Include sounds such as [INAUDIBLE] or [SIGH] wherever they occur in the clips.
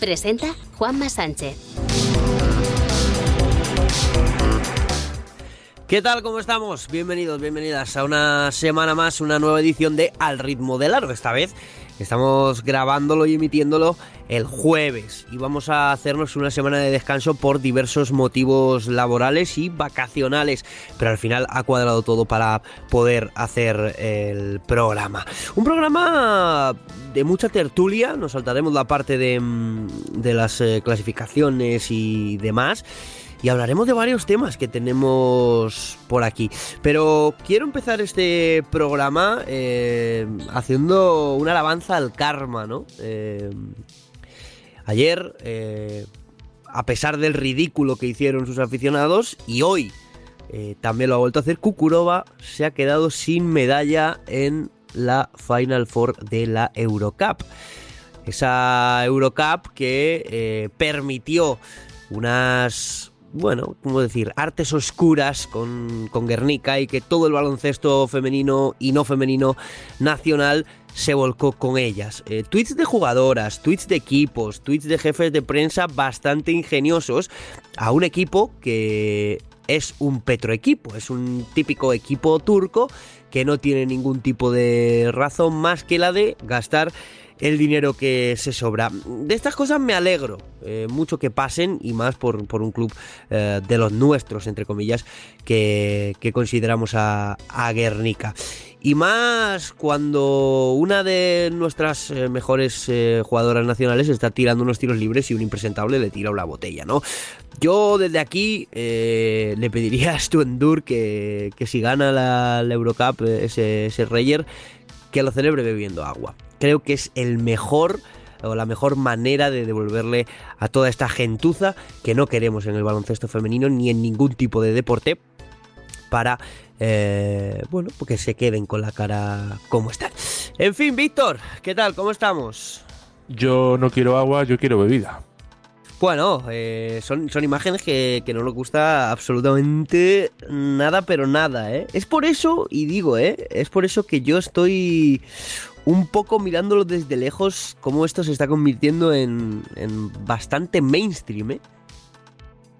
Presenta Juanma Sánchez. ¿Qué tal? ¿Cómo estamos? Bienvenidos, bienvenidas a una semana más, una nueva edición de Al ritmo del aro. Esta vez estamos grabándolo y emitiéndolo el jueves. Y vamos a hacernos una semana de descanso por diversos motivos laborales y vacacionales, pero al final ha cuadrado todo para poder hacer el programa. Un programa de mucha tertulia, nos saltaremos la parte de, mm, de las eh, clasificaciones y demás y hablaremos de varios temas que tenemos por aquí. Pero quiero empezar este programa eh, haciendo una alabanza al karma, ¿no? Eh, ayer, eh, a pesar del ridículo que hicieron sus aficionados, y hoy también lo ha vuelto a hacer, Kukurova se ha quedado sin medalla en la Final Four de la Eurocup. Esa Eurocup que permitió unas bueno, ¿cómo decir? Artes oscuras con, con Guernica y que todo el baloncesto femenino y no femenino nacional se volcó con ellas. Eh, tweets de jugadoras, tweets de equipos, tweets de jefes de prensa bastante ingeniosos a un equipo que es un petroequipo, es un típico equipo turco que no tiene ningún tipo de razón más que la de gastar el dinero que se sobra. De estas cosas me alegro eh, mucho que pasen y más por, un club eh, de los nuestros, entre comillas, que, consideramos a, Guernica. Y más cuando una de nuestras eh, mejores jugadoras nacionales está tirando unos tiros libres y un impresentable le tira una botella, ¿no? Yo desde aquí le pediría a Stuendur que, que si gana la, Eurocup, ese, ese Reyer, que lo celebre bebiendo agua creo que es el mejor o la mejor manera de devolverle a toda esta gentuza que no queremos en el baloncesto femenino ni en ningún tipo de deporte para, eh, bueno, porque se queden con la cara como están. En fin, Víctor, ¿qué tal? ¿Cómo estamos? Yo no quiero agua, yo quiero bebida. Bueno, eh, son, son imágenes que, que, no nos gusta absolutamente nada, pero nada, ¿eh? Es por eso, y digo, ¿eh? Es por eso que yo estoy un poco mirándolo desde lejos, cómo esto se está convirtiendo en, bastante mainstream, ¿eh?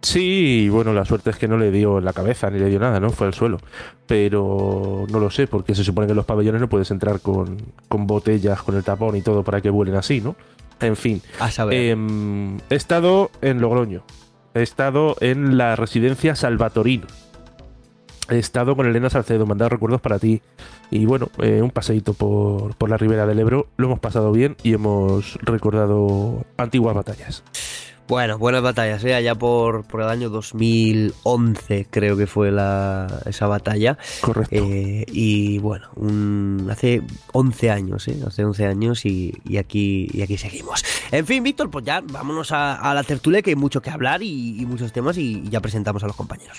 Sí, bueno, la suerte es que no le dio la cabeza ni le dio nada, ¿no? Fue al suelo. Pero no lo sé, porque se supone que en los pabellones no puedes entrar con, botellas, con el tapón y todo para que vuelen así, ¿no? En fin. A saber. Em, he estado en Logroño. He estado en la residencia Salvatorino he estado con Elena Salcedo, mandado recuerdos para ti. Y bueno, eh, un paseíto por, por, la ribera del Ebro. Lo hemos pasado bien y hemos recordado antiguas batallas. Bueno, buenas batallas, ¿eh? allá por, por el año 2011 creo que fue la, esa batalla. Correcto. Eh, y bueno, hace 11 años, ¿eh? hace 11 años y, aquí, y aquí seguimos. En fin, Víctor, pues ya vámonos a, la tertulia que hay mucho que hablar y, y muchos temas y ya presentamos a los compañeros.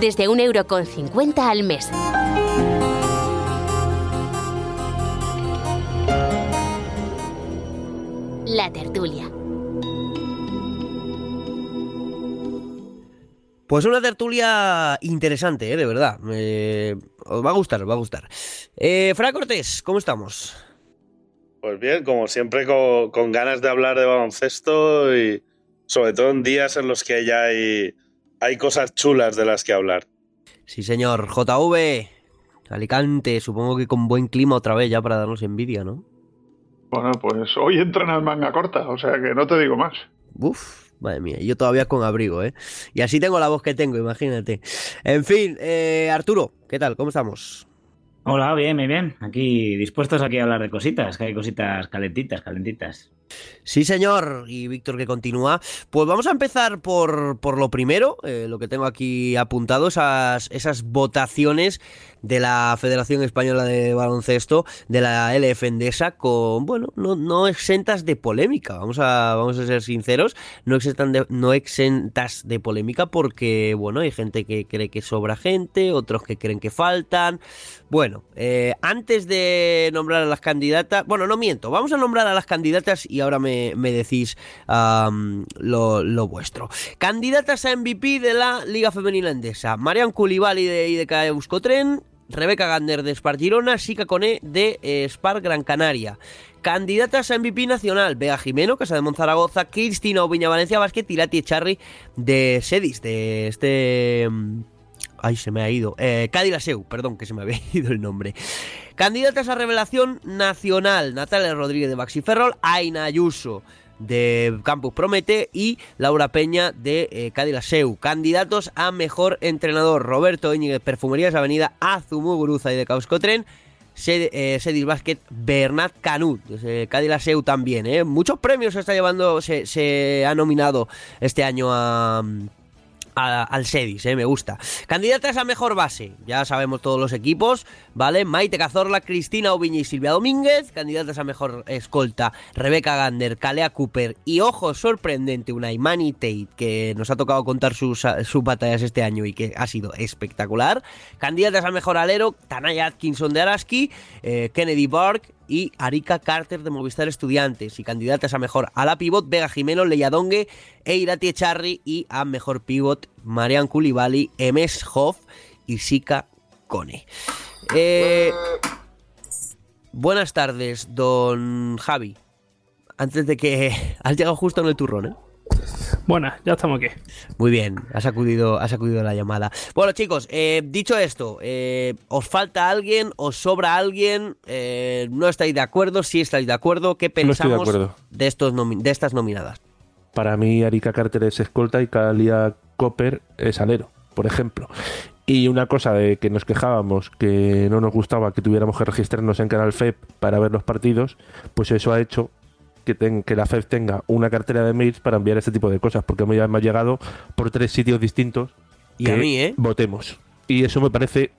Desde un euro con al mes. La tertulia. Pues una tertulia interesante, ¿eh? de verdad. os va a gustar, os va a gustar. Eh, Fra Cortés, ¿cómo estamos? Pues bien, como siempre, con, con, ganas de hablar de baloncesto y sobre todo en días en los que ya hay, hay cosas chulas de las que hablar. Sí, señor. JV, Alicante, supongo que con buen clima otra vez ya para darnos envidia, ¿no? Bueno, pues hoy entran al manga corta, o sea que no te digo más. Uf, madre mía, yo todavía con abrigo, ¿eh? Y así tengo la voz que tengo, imagínate. En fin, eh, Arturo, ¿qué tal? ¿Cómo estamos? Hola, bien, bien, bien. Aquí dispuestos aquí a hablar de cositas, que hay cositas calentitas, calentitas. Sí, señor. Y Víctor que continúa. Pues vamos a empezar por, por lo primero, eh, lo que tengo aquí apuntado, esas, esas votaciones de la Federación Española de Baloncesto, de la LF Endesa, con, bueno, no, no exentas de polémica, vamos a, vamos a ser sinceros, no, exentan de, no exentas de polémica porque, bueno, hay gente que cree que sobra gente, otros que creen que faltan. Bueno, eh, antes de nombrar a las candidatas, bueno, no miento, vamos a nombrar a las candidatas y ahora me, me decís lo, lo, vuestro. Candidatas a MVP de la Liga Femenina Endesa, Marian Culibali de IDK Euskotren, Rebeca Gander de Spar Girona, Sica Cone de eh, Spar Gran Canaria. Candidatas a MVP nacional, Bea Jimeno, Casa de Monzaragoza, Cristina Oviña Valencia Basket y Lati de Sedis, de este... Ay, se me ha ido. Eh, Seu, perdón, que se me había [LAUGHS] ido el nombre. Candidatas a revelación nacional, Natalia Rodríguez de Baxi Ferrol, Aina Ayuso de Campus Promete y Laura Peña de eh. Candidatos a mejor entrenador, Roberto Íñiguez, Perfumerías Avenida, Azumu Guruza y de Causcotren. Eh, Sedis Basket, Bernat Canut, desde Seu también. ¿eh? Muchos premios se está llevando, se ha nominado este año a, al Sedis, ¿eh? me gusta. Candidatas a mejor base, ya sabemos todos los equipos, ¿vale? Maite Cazorla, Cristina Oviña y Silvia Domínguez. Candidatas a mejor escolta, Rebeca Gander, Calea Cooper y, ojo, sorprendente, una Imani Tate, que nos ha tocado contar sus, sus batallas este año y que ha sido espectacular. Candidatas a mejor alero, Tanaya Atkinson de Araski, eh, Kennedy Bark y Arika Carter de Movistar Estudiantes. Y candidatas a mejor a la pivot, Vega Jimeno, Leyadongue e Irati Echarri. Y a mejor pivot, Marian Koulibaly, Emes Hoff y Sika Kone. Eh, buenas tardes, don Javi. Antes de que... [LAUGHS] Has llegado justo en el turrón, ¿eh? Buenas, ya estamos aquí. Muy bien, has acudido, has acudido la llamada. Bueno, chicos, eh, dicho esto, eh, ¿os falta alguien? ¿Os sobra alguien? Eh, ¿No estáis de acuerdo? Si estáis de acuerdo, ¿qué pensamos de, estos de estas nominadas? Para mí, Arika Carter es escolta y Kalia Copper es alero, por ejemplo. Y una cosa de que nos quejábamos, que no nos gustaba que tuviéramos que registrarnos en Canal FEP para ver los partidos, pues eso ha hecho que, que la FED tenga una cartera de mails para enviar este tipo de cosas, porque me ha llegado por tres sitios distintos. Y a mí, ¿eh? Votemos. Y eso me parece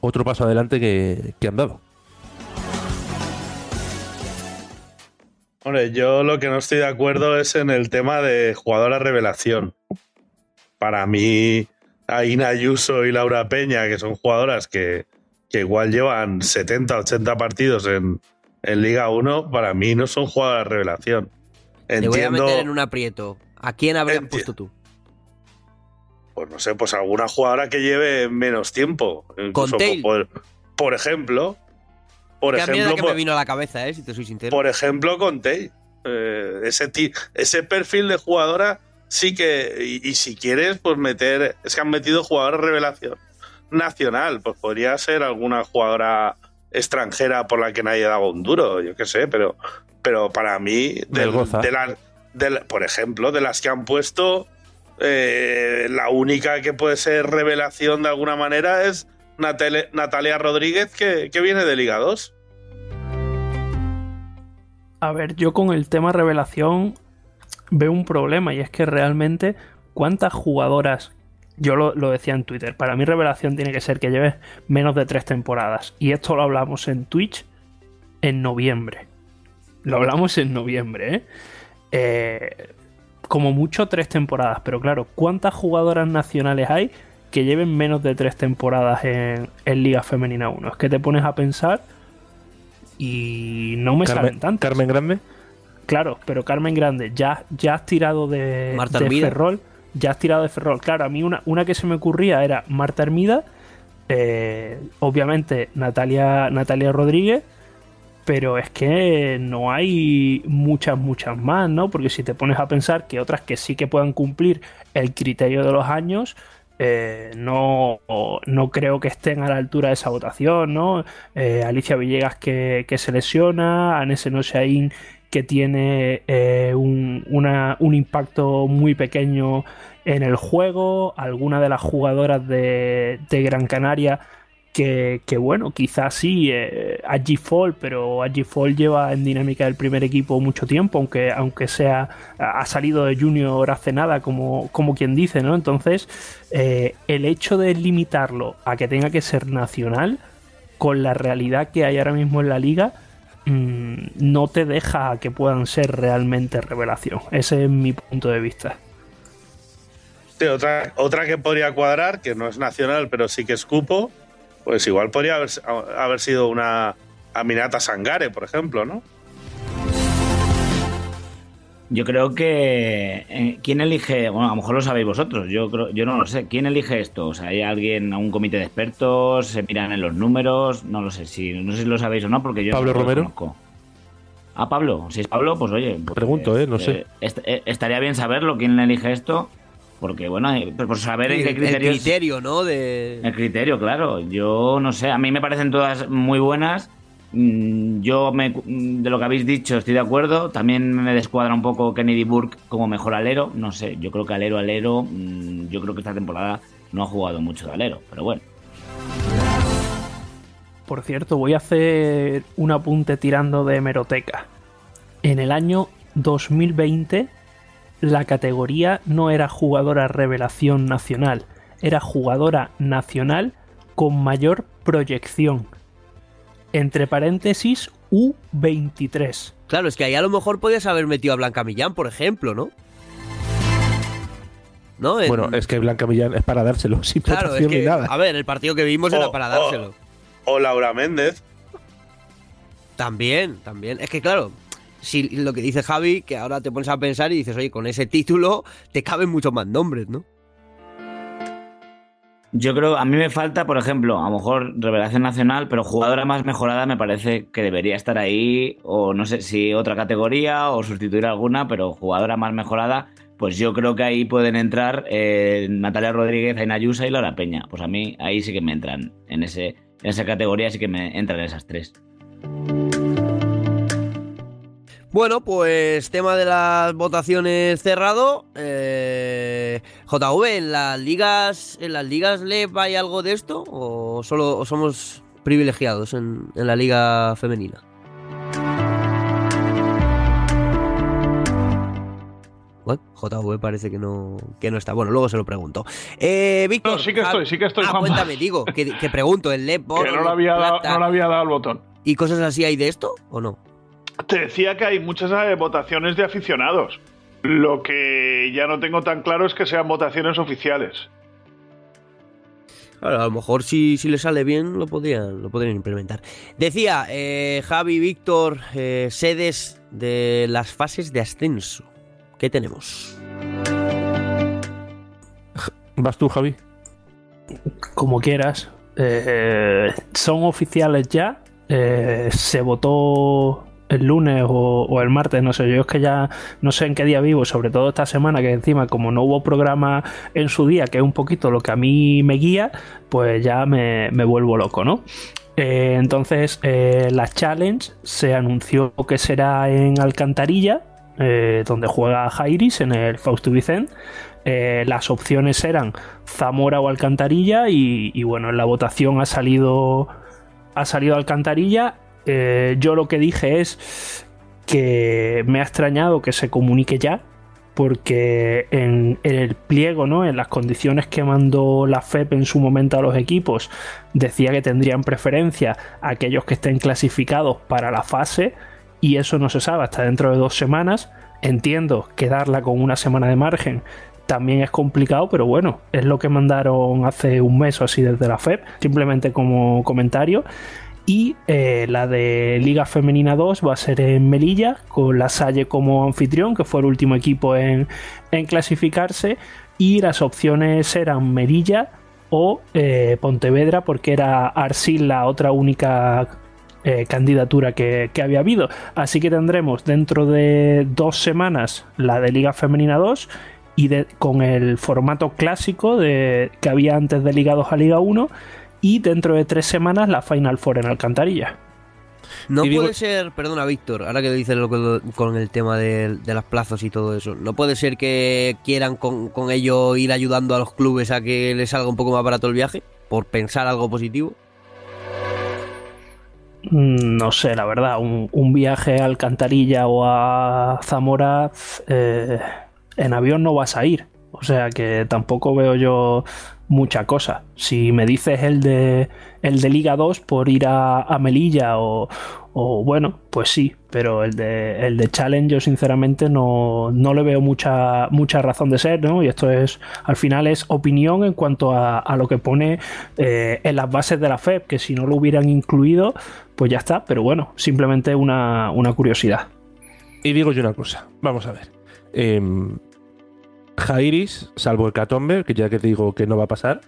otro paso adelante que, que han dado. Hombre, yo lo que no estoy de acuerdo es en el tema de jugadora revelación. Para mí, Aina Ayuso y Laura Peña, que son jugadoras que, que igual llevan 70, 80 partidos en, en Liga 1 para mí no son jugadas de revelación. Entiendo, Te voy a meter en un aprieto. ¿A quién habrías puesto tú? Pues no sé, pues alguna jugadora que lleve menos tiempo. Con por, por, ejemplo. Por ejemplo. que me vino a la cabeza, ¿eh? Si te soy sincero. Por ejemplo, con Tay. Eh, ese, ese perfil de jugadora sí que. Y, si quieres, pues meter. Es que han metido jugadora revelación nacional. Pues podría ser alguna jugadora extranjera por la que nadie daba un duro, yo qué sé, pero, pero para mí, de, por ejemplo, de las que han puesto, eh, la única que puede ser revelación de alguna manera es Natalia, Rodríguez, que, que viene de Liga 2. A ver, yo con el tema revelación veo un problema y es que realmente cuántas jugadoras yo lo, decía en Twitter, para mí revelación tiene que ser que lleves menos de tres temporadas. Y esto lo hablamos en Twitch en noviembre. Lo hablamos en noviembre, ¿eh? eh como mucho tres temporadas, pero claro, ¿cuántas jugadoras nacionales hay que lleven menos de tres temporadas en, Liga Femenina 1? Es que te pones a pensar y no me salen tantas. ¿Carmen Grande? Claro, pero Carmen Grande, ya, ya has tirado de, Marta de Ferrol ya has tirado de Ferrol. Claro, a mí una, una que se me ocurría era Marta Hermida, eh, obviamente Natalia, Natalia Rodríguez pero es que no hay muchas, muchas más, ¿no? Porque si te pones a pensar que otras que sí que puedan cumplir el criterio de los años, eh, no, no creo que estén a la altura de esa votación, ¿no? Eh, Alicia Villegas que, se lesiona, Anese Noshain que tiene eh, un, un, impacto muy pequeño en el juego, alguna de las jugadoras de, Gran Canaria que, bueno, quizás sí, eh, Fall, pero Fall lleva en dinámica del primer equipo mucho tiempo, aunque, aunque sea, ha salido de junior hace nada, como, como quien dice, ¿no? Entonces, eh, el hecho de limitarlo a que tenga que ser nacional, con la realidad que hay ahora mismo en la liga, mm, no te deja que puedan ser realmente revelación. Ese es mi punto de vista. otra, otra que podría cuadrar, que no es nacional, pero sí que es cupo, pues igual podría haber, haber sido una Aminata Sangare, por ejemplo, ¿no? Yo creo que. Eh, ¿Quién elige? Bueno, a lo mejor lo sabéis vosotros. Yo creo, yo no lo sé. ¿Quién elige esto? O sea, ¿hay alguien, un comité de expertos? ¿Se miran en los números? No lo sé. Si, no sé si lo sabéis o no, porque yo. Pablo Romero. Ah, Pablo. Si es Pablo, pues oye. Pues, Pregunto, ¿eh? No sé. Eh, estaría bien saberlo. ¿Quién elige esto? Porque, bueno, eh, por saber en qué criterios... El criterio, ¿no? De... El criterio, claro. Yo no sé, a mí me parecen todas muy buenas. Mm, yo, me, de lo que habéis dicho, estoy de acuerdo. También me descuadra un poco Kennedy Burke como mejor alero. No sé, yo creo que alero, alero, mm, yo creo que esta temporada no ha jugado mucho de alero, pero bueno. Por cierto, voy a hacer un apunte tirando de hemeroteca. En el año 2020 la categoría no era jugadora revelación nacional, era jugadora nacional con mayor proyección. Entre paréntesis, U23. Claro, es que ahí a lo mejor podías haber metido a Blanca Millán, por ejemplo, ¿no? ¿No? Bueno, es que Blanca Millán es para dárselo, [LAUGHS] sin claro, es que, nada. A ver, el partido que vimos era para dárselo. o Laura Méndez. También, también. Es que claro, si lo que dice Javi, que ahora te pones a pensar y dices, oye, con ese título te caben muchos más nombres, ¿no? Yo creo, a mí me falta, por ejemplo, a lo mejor revelación nacional, pero jugadora más mejorada me parece que debería estar ahí, o no sé si otra categoría o sustituir alguna, pero jugadora más mejorada, pues yo creo que ahí pueden entrar eh, Natalia Rodríguez, Aina Yusa y Laura Peña. Pues a mí ahí sí que me entran, en, ese, en esa categoría sí que me entran esas tres. Bueno, pues tema de las votaciones cerrado. Eh, JV, ¿en las ligas en las ligas LEP hay algo de esto? ¿O solo somos privilegiados en, la liga femenina? Bueno, JV parece que no, que no está. Bueno, luego se lo pregunto. Eh, Víctor. No, sí que estoy, sí que estoy. Ah, cuéntame, digo, que, pregunto, el LEP. [LAUGHS] que no le había, dado, no le había dado el botón. ¿Y cosas así hay de esto o no? Te decía que hay muchas eh, votaciones de aficionados. Lo que ya no tengo tan claro es que sean votaciones oficiales. a lo mejor si, si le sale bien lo podrían, lo podrían implementar. Decía eh, Javi, Víctor, eh, sedes de las fases de ascenso. ¿Qué tenemos? ¿Vas tú, Javi? Como quieras. son oficiales ya. se votó el lunes o, el martes, no sé, yo es que ya no sé en qué día vivo, sobre todo esta semana que encima como no hubo programa en su día, que es un poquito lo que a mí me guía, pues ya me, vuelvo loco, ¿no? Eh, entonces, eh, la challenge se anunció que será en Alcantarilla, eh, donde juega Jairis en el Fausto Vicente. las opciones eran Zamora o Alcantarilla y, y, bueno, en la votación ha salido ha salido Alcantarilla eh, yo lo que dije es que me ha extrañado que se comunique ya, porque en, el pliego, ¿no? en las condiciones que mandó la FEP en su momento a los equipos, decía que tendrían preferencia aquellos que estén clasificados para la fase, y eso no se sabe hasta dentro de dos semanas. Entiendo que darla con una semana de margen también es complicado, pero bueno, es lo que mandaron hace un mes o así desde la FEP, simplemente como comentario. Y eh, la de Liga Femenina 2 va a ser en Melilla, con la Salle como anfitrión, que fue el último equipo en, clasificarse. Y las opciones eran Melilla o eh, Pontevedra, porque era Arsil la otra única eh, candidatura que, que, había habido. Así que tendremos dentro de dos semanas la de Liga Femenina 2 y con el formato clásico de, que había antes de Liga 2 a Liga 1 y dentro de tres semanas la Final Four en Alcantarilla. No puede ser, perdona Víctor, ahora que dices lo con el tema de, de, las plazos y todo eso, no puede ser que quieran con, con, ello ir ayudando a los clubes a que les salga un poco más barato el viaje, por pensar algo positivo. Mm, no sé, la verdad, un, un viaje a Alcantarilla o a Zamora eh, en avión no vas a ir. O sea que tampoco veo yo mucha cosa. Si me dices el de el de Liga 2 por ir a, a Melilla o, o, bueno, pues sí, pero el de, el de Challenge yo sinceramente no, no le veo mucha, mucha razón de ser, ¿no? Y esto es, al final es opinión en cuanto a, a lo que pone eh, en las bases de la FEP, que si no lo hubieran incluido, pues ya está, pero bueno, simplemente una, una curiosidad. Y digo yo una cosa, vamos a ver. Eh, Jairis, salvo el Catombe, que ya que digo que no va a pasar,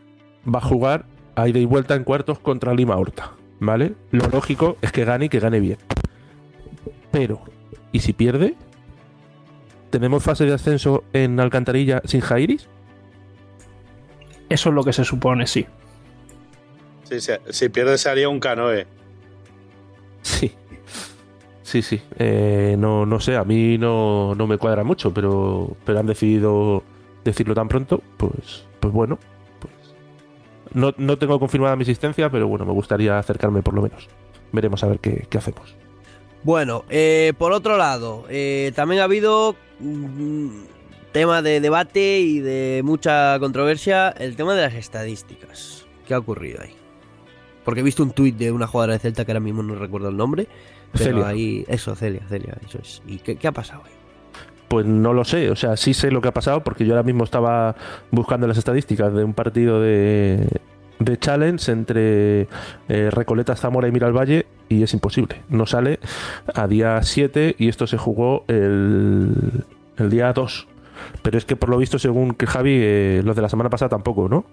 va a jugar a ida y vuelta en cuartos contra Lima Horta. ¿Vale? Lo lógico es que gane y que gane bien. Pero, ¿y si pierde? ¿Tenemos fase de ascenso en Alcantarilla sin Jairis? Eso es lo que se supone, sí. Sí, sí si pierde se haría un canoe. Sí. Sí, sí. Eh, no, no sé, a mí no, no, me cuadra mucho, pero, pero han decidido decirlo tan pronto, pues, pues bueno. Pues no, no, tengo confirmada mi existencia, pero bueno, me gustaría acercarme por lo menos. Veremos a ver qué, hacemos. Bueno, eh, por otro lado, eh, también ha habido mm, tema de debate y de mucha controversia, el tema de las estadísticas. ¿Qué ha ocurrido ahí? Porque he visto un tuit de una jugadora de Celta que ahora mismo no recuerdo el nombre, pero Celia. ahí, eso, Celia, Celia, eso es. ¿Y qué, qué, ha pasado ahí? Pues no lo sé, o sea, sí sé lo que ha pasado porque yo ahora mismo estaba buscando las estadísticas de un partido de, de challenge entre eh, Recoleta, Zamora y Miralvalle y es imposible. No sale a día 7 y esto se jugó el, el día 2. Pero es que por lo visto, según que Javi, eh, los de la semana pasada tampoco, ¿no?